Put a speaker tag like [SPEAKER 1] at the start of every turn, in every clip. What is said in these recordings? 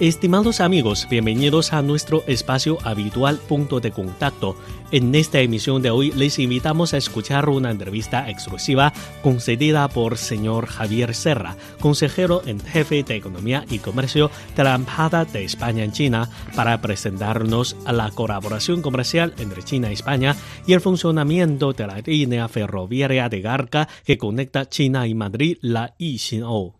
[SPEAKER 1] Estimados amigos, bienvenidos a nuestro espacio habitual punto de contacto. En esta emisión de hoy les invitamos a escuchar una entrevista exclusiva concedida por señor Javier Serra, consejero en jefe de Economía y Comercio de la Embajada de España en China, para presentarnos a la colaboración comercial entre China y España y el funcionamiento de la línea ferroviaria de Garca que conecta China y Madrid, la Yixin-O.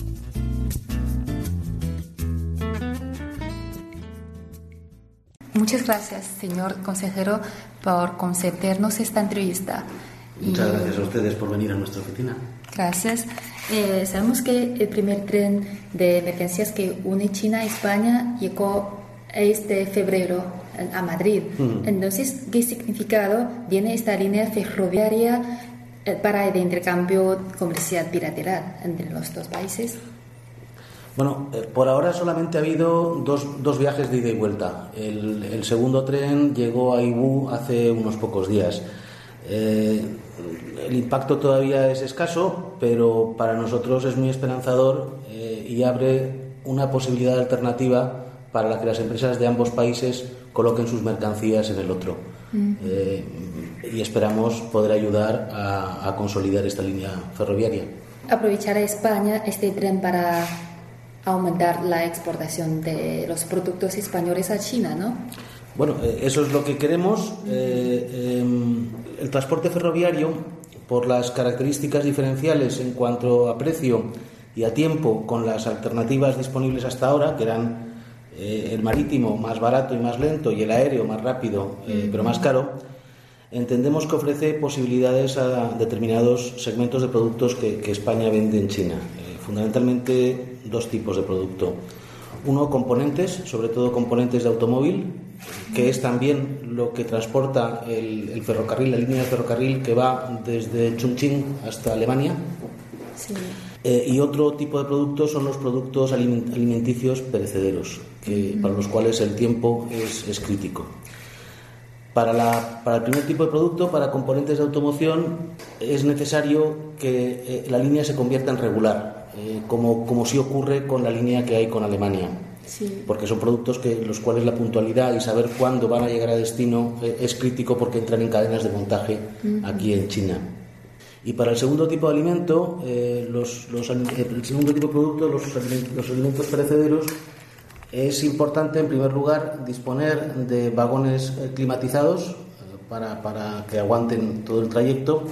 [SPEAKER 2] Muchas gracias, señor consejero, por concedernos esta entrevista.
[SPEAKER 3] Muchas y... gracias a ustedes por venir a nuestra oficina.
[SPEAKER 2] Gracias. Eh, sabemos que el primer tren de mercancías que une China a España llegó este febrero a Madrid. Mm. Entonces, ¿qué significado tiene esta línea ferroviaria eh, para el intercambio comercial bilateral entre los dos países?
[SPEAKER 3] Bueno, eh, por ahora solamente ha habido dos, dos viajes de ida y vuelta. El, el, segundo tren llegó a Ibu hace unos pocos días. Eh, el impacto todavía es escaso, pero para nosotros es muy esperanzador eh, y abre una posibilidad alternativa para la que las empresas de ambos países coloquen sus mercancías en el otro. Mm. Eh, y esperamos poder ayudar a, a consolidar esta línea ferroviaria.
[SPEAKER 2] Aprovechar a España este tren para aumentar la exportación de los productos españoles a China, ¿no?
[SPEAKER 3] Bueno, eh, eso es lo que queremos. Eh, em, el transporte ferroviario, por las características diferenciales en cuanto a precio y a tiempo con las alternativas disponibles hasta ahora, que eran eh, el marítimo más barato y más lento y el aéreo más rápido pero más caro, entendemos que ofrece posibilidades a determinados segmentos de productos que, que España vende en China fundamentalmente dos tipos de producto. Uno, componentes, sobre todo componentes de automóvil, que es también lo que transporta el, ferrocarril, la línea de ferrocarril que va desde Chongqing hasta Alemania. Eh, y otro tipo de productos son los productos alimenticios perecederos, que, para los cuales el tiempo es, es crítico. Para, la, para, el primer tipo de producto, para componentes de automoción, es necesario que eh, la línea se convierta en regular, eh, como, como sí ocurre con la línea que hay con Alemania. Porque son productos que los cuales la puntualidad y saber cuándo van a llegar a destino eh, es crítico porque entran en cadenas de montaje aquí en China. Y para el segundo tipo de alimento, eh, los, los, el segundo tipo de producto, los, los alimentos perecederos, es importante en primer lugar disponer de vagones climatizados para, para, que aguanten todo el trayecto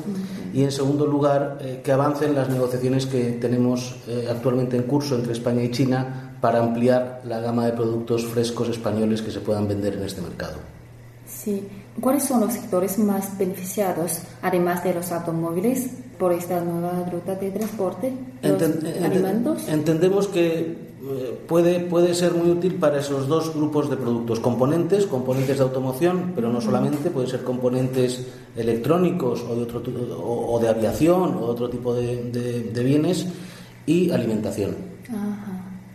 [SPEAKER 3] y en segundo lugar eh, que avancen las negociaciones que tenemos eh, actualmente en curso entre España y China para ampliar la gama de productos frescos españoles que se puedan vender en este mercado.
[SPEAKER 2] Sí. ¿Cuáles son los sectores más beneficiados, además de los automóviles, por esta nueva ruta de transporte? ¿Los alimentos?
[SPEAKER 3] Entendemos que eh, puede, puede ser muy útil para esos dos grupos de productos. Componentes, componentes de automoción, pero no solamente, pueden ser componentes electrónicos o de, otro, o, de aviación o otro tipo de, de, bienes y alimentación.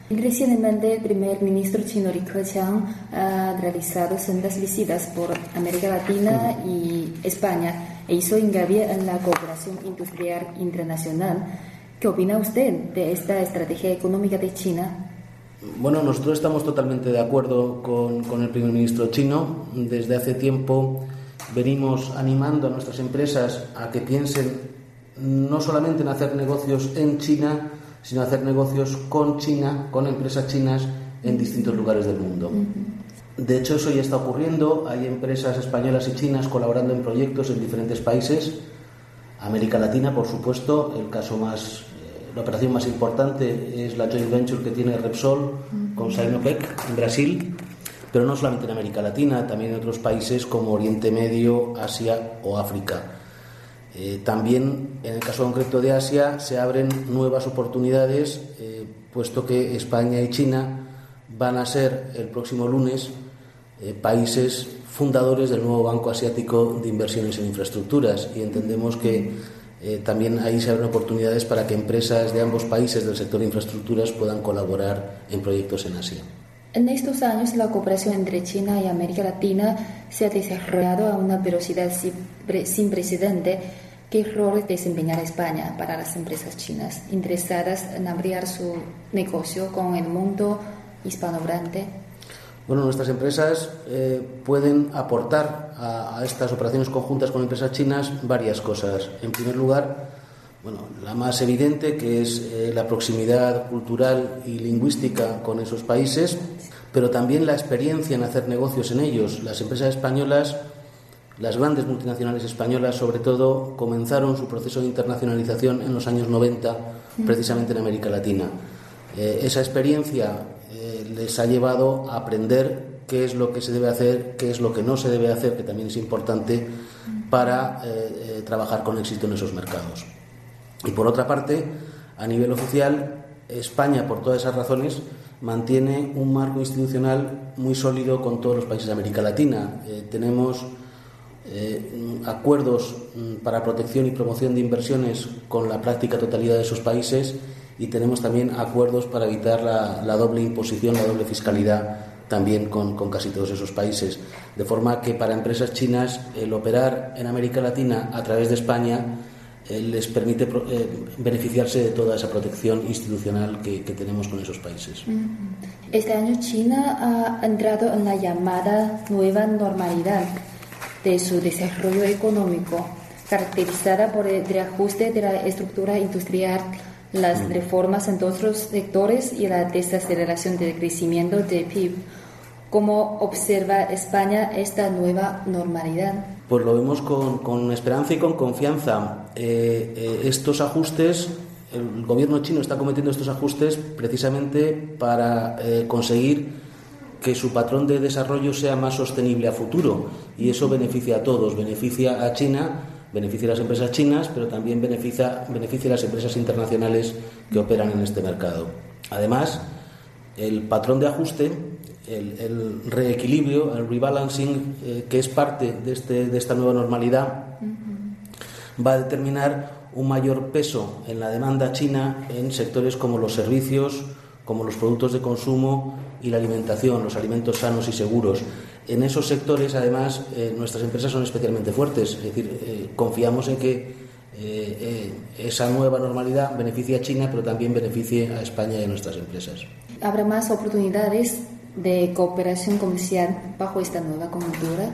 [SPEAKER 2] Recientemente el primer ministro chino Li Keqiang ha realizado sendas visitas por América Latina y España e hizo hincapié en la cooperación industrial internacional. ¿Qué opina usted de esta estrategia económica de China?
[SPEAKER 3] Bueno, nosotros estamos totalmente de acuerdo con, el primer ministro chino. Desde hace tiempo venimos animando a nuestras empresas a que piensen no solamente en hacer negocios en China, sino hacer negocios con China, con empresas chinas en distintos lugares del mundo. De hecho, eso ya está ocurriendo. Hay empresas españolas y chinas colaborando en proyectos en diferentes países. América Latina, por supuesto, el caso más, eh, la operación más importante es la joint venture que tiene Repsol con Sinopec en Brasil, pero no solamente en América Latina, también en otros países como Oriente Medio, Asia o África. Eh, también, en el caso concreto de Asia, se abren nuevas oportunidades, eh, puesto que España y China van a ser el próximo lunes eh, países fundadores del nuevo Banco Asiático de Inversiones en Infraestructuras y entendemos que eh, también ahí se abren oportunidades para que empresas de ambos países del sector de infraestructuras puedan colaborar en proyectos en Asia.
[SPEAKER 2] En estos años, la cooperación entre China y América Latina se ha desarrollado a una velocidad sin precedente. ¿Qué rol desempeñará España para las empresas chinas interesadas en abrir su negocio con el mundo hispanohablante?
[SPEAKER 3] Bueno, nuestras empresas eh, pueden aportar a, estas operaciones conjuntas con empresas chinas varias cosas. En primer lugar, bueno, la más evidente, que es eh, la proximidad cultural y lingüística con esos países, pero también la experiencia en hacer negocios en ellos. Las empresas españolas, las grandes multinacionales españolas sobre todo, comenzaron su proceso de internacionalización en los años 90, precisamente en América Latina. Eh, esa experiencia les ha llevado a aprender qué es lo que se debe hacer, qué es lo que no se debe hacer, que también es importante para eh, eh, trabajar con éxito en esos mercados. Y por otra parte, a nivel oficial, España, por todas esas razones, mantiene un marco institucional muy sólido con todos los países de América Latina. Eh, tenemos acuerdos mm, para protección y promoción de inversiones con la práctica totalidad de esos países y tenemos también acuerdos para evitar la, doble imposición, la doble fiscalidad también con, casi todos esos países. De forma que para empresas chinas el operar en América Latina a través de España eh, les permite eh, beneficiarse de toda esa protección institucional que, tenemos con esos países.
[SPEAKER 2] Este año China ha entrado en la llamada nueva normalidad de su desarrollo económico, caracterizada por el reajuste de la estructura industrial las reformas en los sectores y la desaceleración del crecimiento del PIB. ¿Cómo observa España esta nueva normalidad?
[SPEAKER 3] Pues lo vemos con, esperanza y con confianza. Eh, eh, estos ajustes, el gobierno chino está cometiendo estos ajustes precisamente para eh, conseguir que su patrón de desarrollo sea más sostenible a futuro y eso beneficia a todos, beneficia a China beneficia a las empresas chinas, pero también beneficia, beneficia a las empresas internacionales que operan en este mercado. Además, el patrón de ajuste, el, reequilibrio, el rebalancing, eh, que es parte de, este, de esta nueva normalidad, va a determinar un mayor peso en la demanda china en sectores como los servicios, como los productos de consumo y la alimentación, los alimentos sanos y seguros. En esos sectores, además, eh, nuestras empresas son especialmente fuertes, es decir, eh, confiamos en que eh, esa nueva normalidad beneficie a China, pero también beneficie a España y a nuestras empresas.
[SPEAKER 2] ¿Habrá más oportunidades de cooperación comercial bajo esta nueva coyuntura?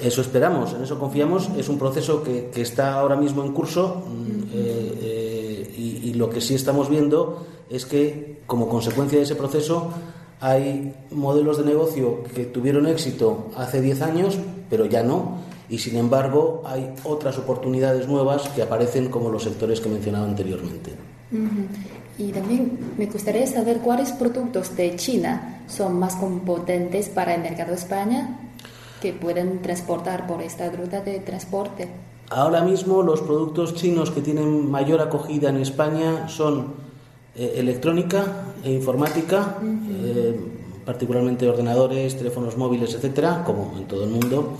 [SPEAKER 3] Eso esperamos, en eso confiamos. Es un proceso que, está ahora mismo en curso mm, y, y lo que sí estamos viendo es que, como consecuencia de ese proceso, hay modelos de negocio que tuvieron éxito hace 10 años, pero ya no. Y sin embargo, hay otras oportunidades nuevas que aparecen como los sectores que mencionaba anteriormente.
[SPEAKER 2] Y también me gustaría saber cuáles productos de China son más competentes para el mercado de España que pueden transportar por esta ruta de transporte.
[SPEAKER 3] Ahora mismo los productos chinos que tienen mayor acogida en España son eh, electrónica e informática, eh, particularmente ordenadores, teléfonos móviles, etcétera, como en todo el mundo,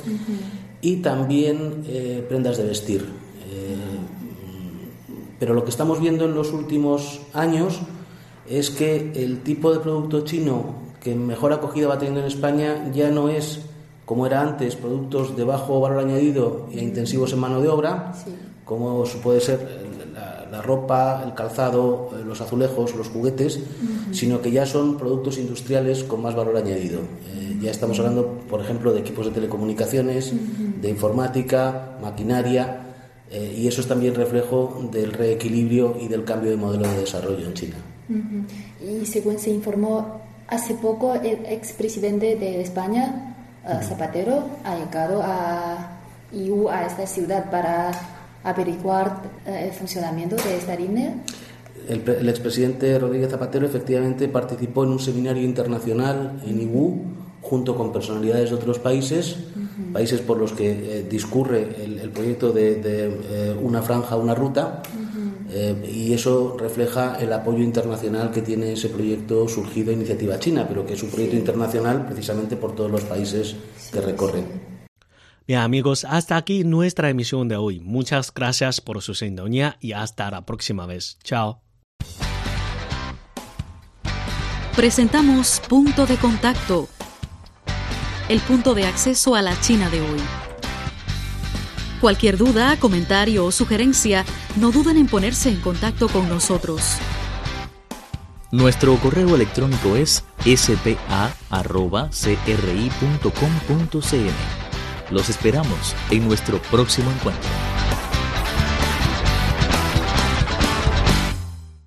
[SPEAKER 3] y también eh, prendas de vestir. pero lo que estamos viendo en los últimos años es que el tipo de producto chino que mejor acogida va teniendo en España ya no es como era antes, productos de bajo valor añadido e intensivos en mano de obra, como puede ser la ropa, el calzado, eh, los azulejos, los juguetes, sino que ya son productos industriales con más valor añadido. Eh, ya estamos hablando, por ejemplo, de equipos de telecomunicaciones, de informática, maquinaria, eh, y eso es también reflejo del reequilibrio y del cambio de modelo de desarrollo en China.
[SPEAKER 2] Y según se informó hace poco el expresidente de España, Zapatero, ha llegado a EU, a esta ciudad, para averiguar uh, el funcionamiento de esta línea.
[SPEAKER 3] El, el, expresidente Rodríguez Zapatero efectivamente participó en un seminario internacional en IBU junto con personalidades de otros países, uh -huh. países por los que eh, discurre el, el, proyecto de, de eh, una franja, una ruta, uh -huh. eh, y eso refleja el apoyo internacional que tiene ese proyecto surgido iniciativa china, pero que es un proyecto sí. internacional precisamente por todos los países sí, que recorren. Sí.
[SPEAKER 1] Bien amigos, hasta aquí nuestra emisión de hoy. Muchas gracias por su sintonía y hasta la próxima vez. Chao.
[SPEAKER 4] Presentamos Punto de Contacto el punto de acceso a la China de hoy. Cualquier duda, comentario o sugerencia, no duden en ponerse en contacto con nosotros.
[SPEAKER 5] Nuestro correo electrónico es spa.cri.com.cn. Los esperamos en nuestro próximo encuentro.